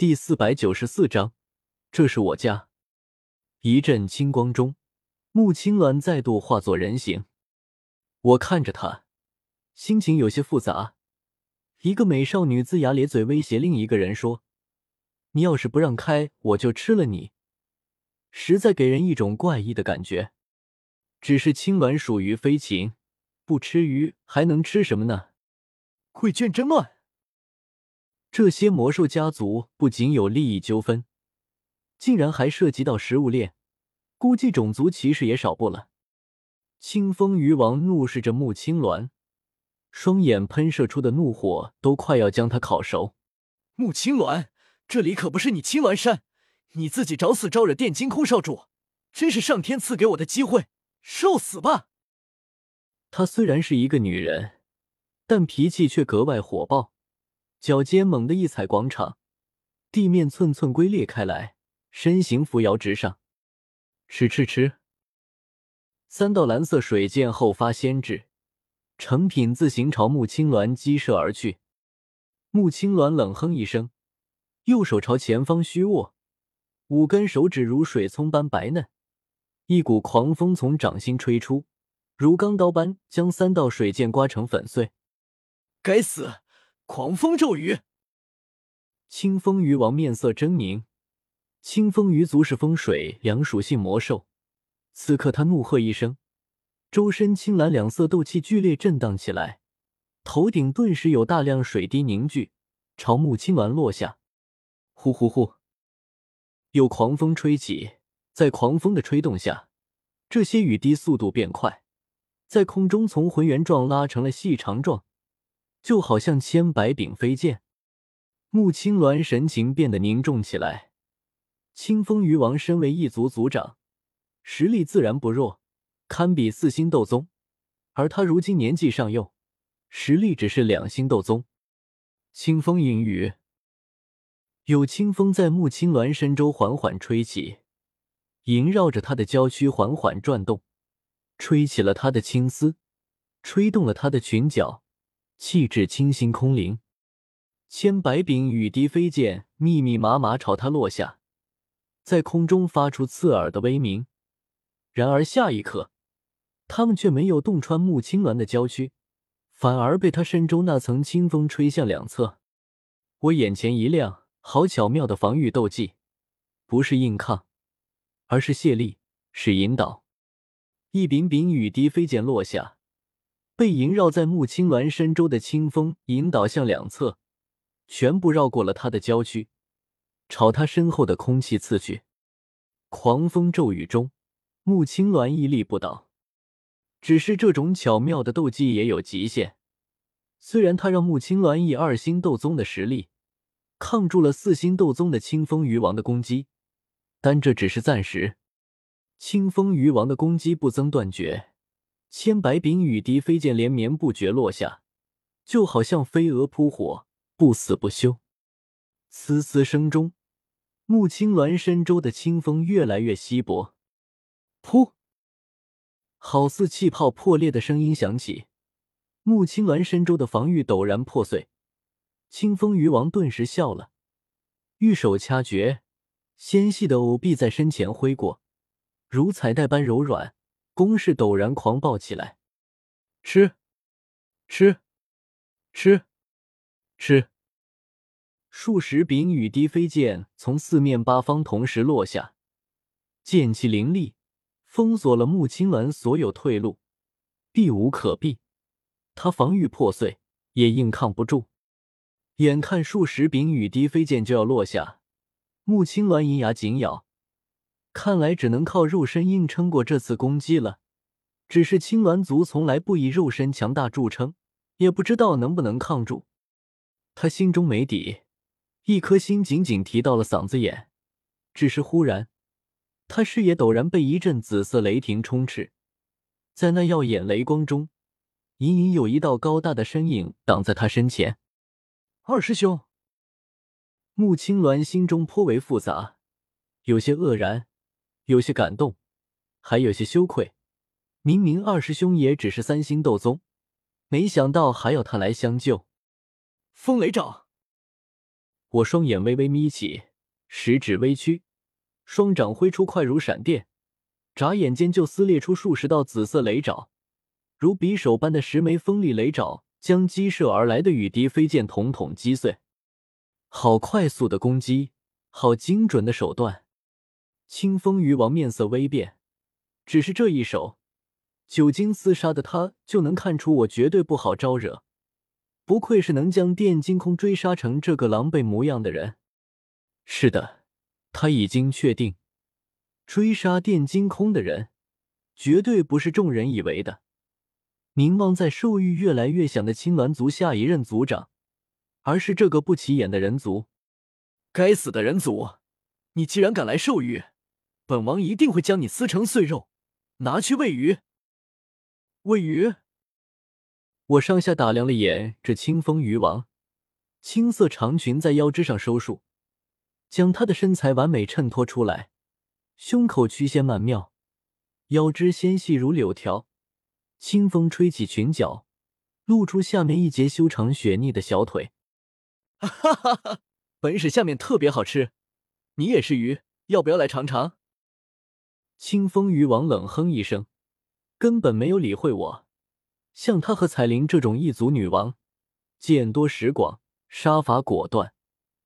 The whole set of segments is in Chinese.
第四百九十四章，这是我家。一阵青光中，穆青鸾再度化作人形。我看着他，心情有些复杂。一个美少女龇牙咧嘴，威胁另一个人说：“你要是不让开，我就吃了你。”实在给人一种怪异的感觉。只是青鸾属于飞禽，不吃鱼还能吃什么呢？贵圈真乱。这些魔兽家族不仅有利益纠纷，竟然还涉及到食物链，估计种族歧视也少不了。清风鱼王怒视着穆青鸾，双眼喷射出的怒火都快要将他烤熟。穆青鸾，这里可不是你青鸾山，你自己找死招惹电金空少主，真是上天赐给我的机会，受死吧！她虽然是一个女人，但脾气却格外火爆。脚尖猛地一踩广场，地面寸寸龟裂开来，身形扶摇直上。吃吃吃！三道蓝色水箭后发先至，成品自行朝穆青鸾击射而去。穆青鸾冷哼一声，右手朝前方虚握，五根手指如水葱般白嫩，一股狂风从掌心吹出，如钢刀般将三道水箭刮成粉碎。该死！狂风骤雨，清风鱼王面色狰狞。清风鱼族是风水两属性魔兽，此刻他怒喝一声，周身青蓝两色斗气剧烈震荡起来，头顶顿时有大量水滴凝聚，朝木青鸾落下。呼呼呼，有狂风吹起，在狂风的吹动下，这些雨滴速度变快，在空中从浑圆状拉成了细长状。就好像千百柄飞剑，穆青鸾神情变得凝重起来。清风鱼王身为一族族长，实力自然不弱，堪比四星斗宗。而他如今年纪尚幼，实力只是两星斗宗。清风隐语，有清风在穆青鸾身周缓缓吹起，萦绕着他的娇躯缓缓转动，吹起了他的青丝，吹动了他的裙角。气质清新空灵，千百柄雨滴飞剑密密麻麻朝他落下，在空中发出刺耳的威鸣。然而下一刻，他们却没有洞穿穆青鸾的娇躯，反而被他身周那层清风吹向两侧。我眼前一亮，好巧妙的防御斗技，不是硬抗，而是卸力，是引导。一柄柄雨滴飞剑落下。被萦绕在穆青鸾身周的清风引导向两侧，全部绕过了他的娇躯，朝他身后的空气刺去。狂风骤雨中，穆青鸾屹立不倒。只是这种巧妙的斗技也有极限。虽然他让穆青鸾以二星斗宗的实力抗住了四星斗宗的清风鱼王的攻击，但这只是暂时。清风鱼王的攻击不增断绝。千百柄雨滴飞溅连绵不绝落下，就好像飞蛾扑火，不死不休。嘶嘶声中，穆青鸾身周的清风越来越稀薄。噗！好似气泡破裂的声音响起，穆青鸾身周的防御陡然破碎。清风鱼王顿时笑了，玉手掐诀，纤细的藕臂在身前挥过，如彩带般柔软。攻势陡然狂暴起来，吃，吃，吃，吃！数十柄雨滴飞剑从四面八方同时落下，剑气凌厉，封锁了穆青鸾所有退路，避无可避。他防御破碎，也硬抗不住。眼看数十柄雨滴飞剑就要落下，穆青鸾银牙紧咬。看来只能靠肉身硬撑过这次攻击了。只是青鸾族从来不以肉身强大著称，也不知道能不能抗住。他心中没底，一颗心紧紧提到了嗓子眼。只是忽然，他视野陡然被一阵紫色雷霆充斥，在那耀眼雷光中，隐隐有一道高大的身影挡在他身前。二师兄，穆青鸾心中颇为复杂，有些愕然。有些感动，还有些羞愧。明明二师兄也只是三星斗宗，没想到还要他来相救。风雷掌，我双眼微微眯起，食指微屈，双掌挥出，快如闪电，眨眼间就撕裂出数十道紫色雷爪，如匕首般的十枚锋利雷爪将激射而来的雨滴飞剑统统击碎。好快速的攻击，好精准的手段！清风鱼王面色微变，只是这一手，久经厮杀的他就能看出我绝对不好招惹。不愧是能将电金空追杀成这个狼狈模样的人。是的，他已经确定，追杀电金空的人绝对不是众人以为的名望在兽域越来越响的青鸾族下一任族长，而是这个不起眼的人族。该死的人族！你既然敢来兽域，本王一定会将你撕成碎肉，拿去喂鱼。喂鱼！我上下打量了眼这清风鱼王，青色长裙在腰肢上收束，将她的身材完美衬托出来，胸口曲线曼妙，腰肢纤细如柳条，清风吹起裙角，露出下面一截修长雪腻的小腿。哈哈哈！本使下面特别好吃，你也是鱼，要不要来尝尝？清风鱼王冷哼一声，根本没有理会我。像他和彩铃这种异族女王，见多识广，杀伐果断，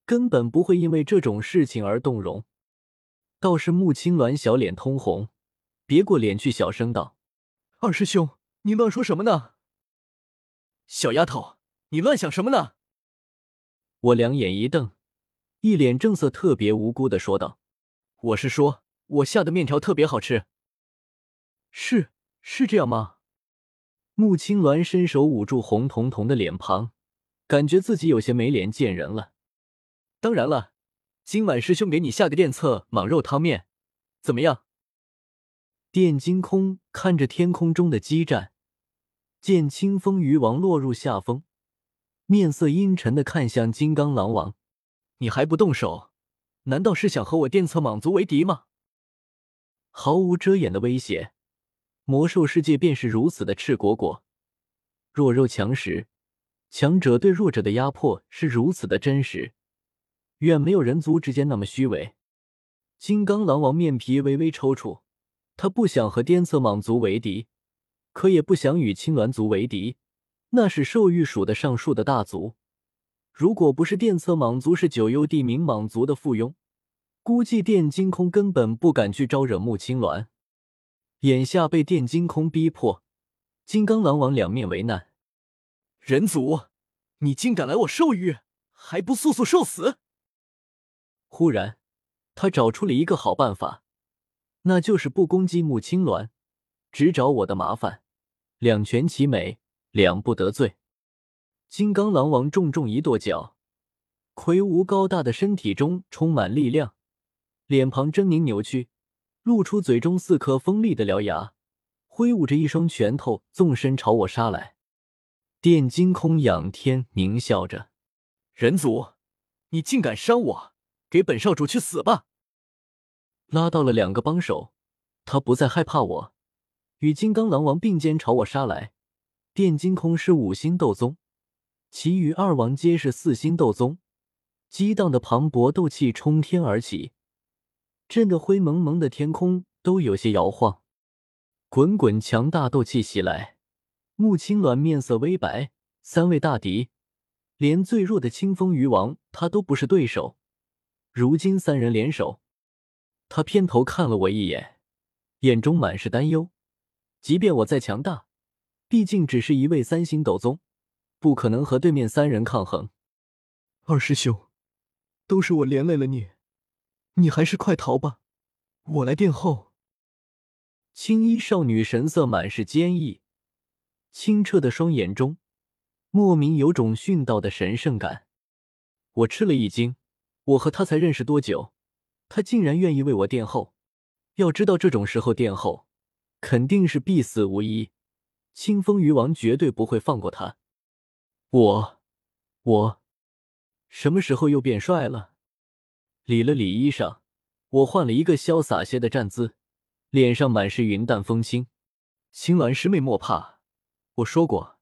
根本不会因为这种事情而动容。倒是穆青鸾小脸通红，别过脸去，小声道：“二师兄，你乱说什么呢？小丫头，你乱想什么呢？”我两眼一瞪，一脸正色，特别无辜的说道：“我是说，我下的面条特别好吃。是是这样吗？”穆青鸾伸手捂住红彤彤的脸庞，感觉自己有些没脸见人了。当然了，今晚师兄给你下个电测蟒肉汤面，怎么样？电金空看着天空中的激战，见清风鱼王落入下风，面色阴沉的看向金刚狼王：“你还不动手？难道是想和我电测蟒族为敌吗？”毫无遮掩的威胁。魔兽世界便是如此的赤果果，弱肉强食，强者对弱者的压迫是如此的真实，远没有人族之间那么虚伪。金刚狼王面皮微微抽搐，他不想和滇侧蟒族为敌，可也不想与青鸾族为敌，那是兽域属的上数的大族。如果不是电侧蟒族是九幽地冥蟒族的附庸，估计电金空根本不敢去招惹木青鸾。眼下被电金空逼迫，金刚狼王两面为难。人族，你竟敢来我兽域，还不速速受死！忽然，他找出了一个好办法，那就是不攻击木青鸾，只找我的麻烦，两全其美，两不得罪。金刚狼王重重一跺脚，魁梧高大的身体中充满力量，脸庞狰狞扭曲。露出嘴中四颗锋利的獠牙，挥舞着一双拳头，纵身朝我杀来。电金空仰天狞笑着：“人族，你竟敢伤我，给本少主去死吧！”拉到了两个帮手，他不再害怕我，与金刚狼王并肩朝我杀来。电金空是五星斗宗，其余二王皆是四星斗宗，激荡的磅礴斗气冲天而起。震得灰蒙蒙的天空都有些摇晃，滚滚强大斗气袭来。穆青鸾面色微白，三位大敌，连最弱的清风鱼王他都不是对手。如今三人联手，他偏头看了我一眼，眼中满是担忧。即便我再强大，毕竟只是一位三星斗宗，不可能和对面三人抗衡。二师兄，都是我连累了你。你还是快逃吧，我来殿后。青衣少女神色满是坚毅，清澈的双眼中莫名有种殉道的神圣感。我吃了一惊，我和他才认识多久，他竟然愿意为我殿后？要知道这种时候殿后，肯定是必死无疑。清风鱼王绝对不会放过他。我，我，什么时候又变帅了？理了理衣裳，我换了一个潇洒些的站姿，脸上满是云淡风轻。青鸾师妹莫怕，我说过，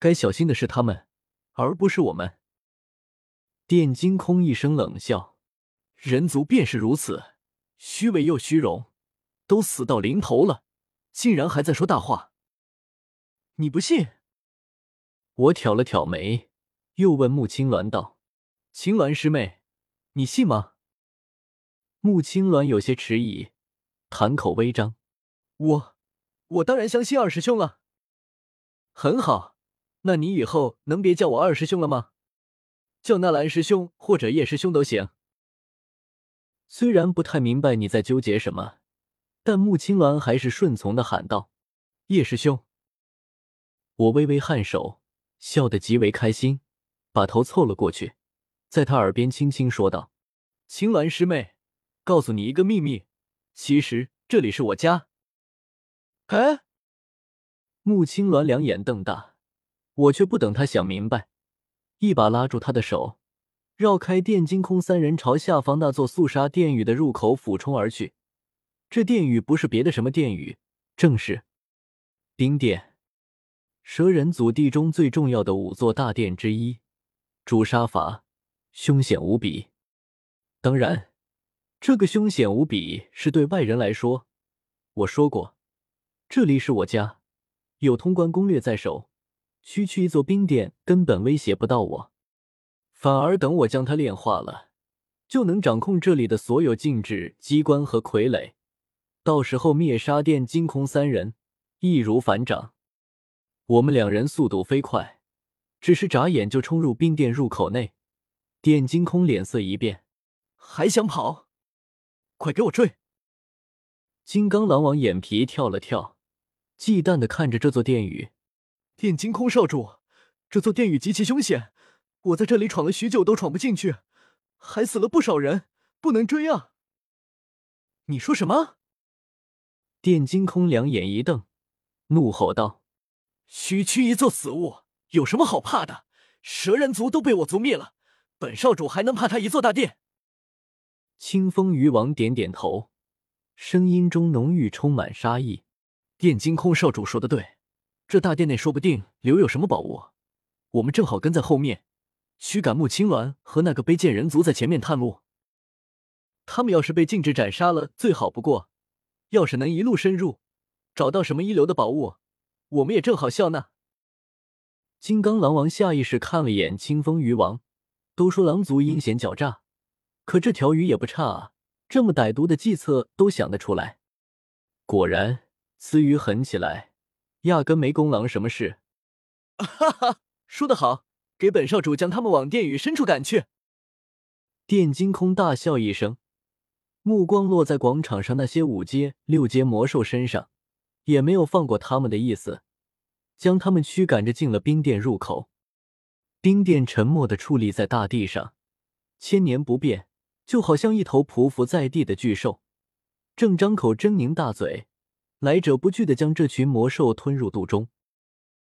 该小心的是他们，而不是我们。电金空一声冷笑：“人族便是如此，虚伪又虚荣，都死到临头了，竟然还在说大话。你不信？”我挑了挑眉，又问穆青鸾道：“青鸾师妹，你信吗？”穆青鸾有些迟疑，谈口微张：“我，我当然相信二师兄了。”很好，那你以后能别叫我二师兄了吗？叫纳兰师兄或者叶师兄都行。虽然不太明白你在纠结什么，但穆青鸾还是顺从的喊道：“叶师兄。”我微微颔首，笑得极为开心，把头凑了过去，在他耳边轻轻说道：“青鸾师妹，告诉你一个秘密，其实这里是我家。”哎。穆青鸾两眼瞪大，我却不等他想明白，一把拉住他的手，绕开电金空三人，朝下方那座肃杀殿宇的入口俯冲而去。这殿宇不是别的什么殿宇，正是冰殿，蛇人祖地中最重要的五座大殿之一，主杀伐，凶险无比。当然，这个凶险无比是对外人来说。我说过，这里是我家。有通关攻略在手，区区一座冰殿根本威胁不到我，反而等我将它炼化了，就能掌控这里的所有禁制机关和傀儡。到时候灭杀殿金空三人易如反掌。我们两人速度飞快，只是眨眼就冲入冰殿入口内。殿金空脸色一变，还想跑？快给我追！金刚狼王眼皮跳了跳。忌惮的看着这座殿宇，电金空少主，这座殿宇极其凶险，我在这里闯了许久都闯不进去，还死了不少人，不能追啊！你说什么？电金空两眼一瞪，怒吼道：“区区一座死物，有什么好怕的？蛇人族都被我族灭了，本少主还能怕他一座大殿？”清风鱼王点点头，声音中浓郁充满杀意。电金空少主说的对，这大殿内说不定留有什么宝物，我们正好跟在后面，驱赶穆青鸾和那个卑贱人族在前面探路。他们要是被禁止斩杀了，最好不过；要是能一路深入，找到什么一流的宝物，我们也正好笑纳。金刚狼王下意识看了眼清风鱼王，都说狼族阴险狡诈，可这条鱼也不差啊，这么歹毒的计策都想得出来。果然。此鱼狠起来，压根没公狼什么事。哈哈，说得好，给本少主将他们往殿宇深处赶去。电金空大笑一声，目光落在广场上那些五阶、六阶魔兽身上，也没有放过他们的意思，将他们驱赶着进了冰殿入口。冰殿沉默的矗立在大地上，千年不变，就好像一头匍匐在地的巨兽，正张口狰狞大嘴。来者不拒的将这群魔兽吞入肚中。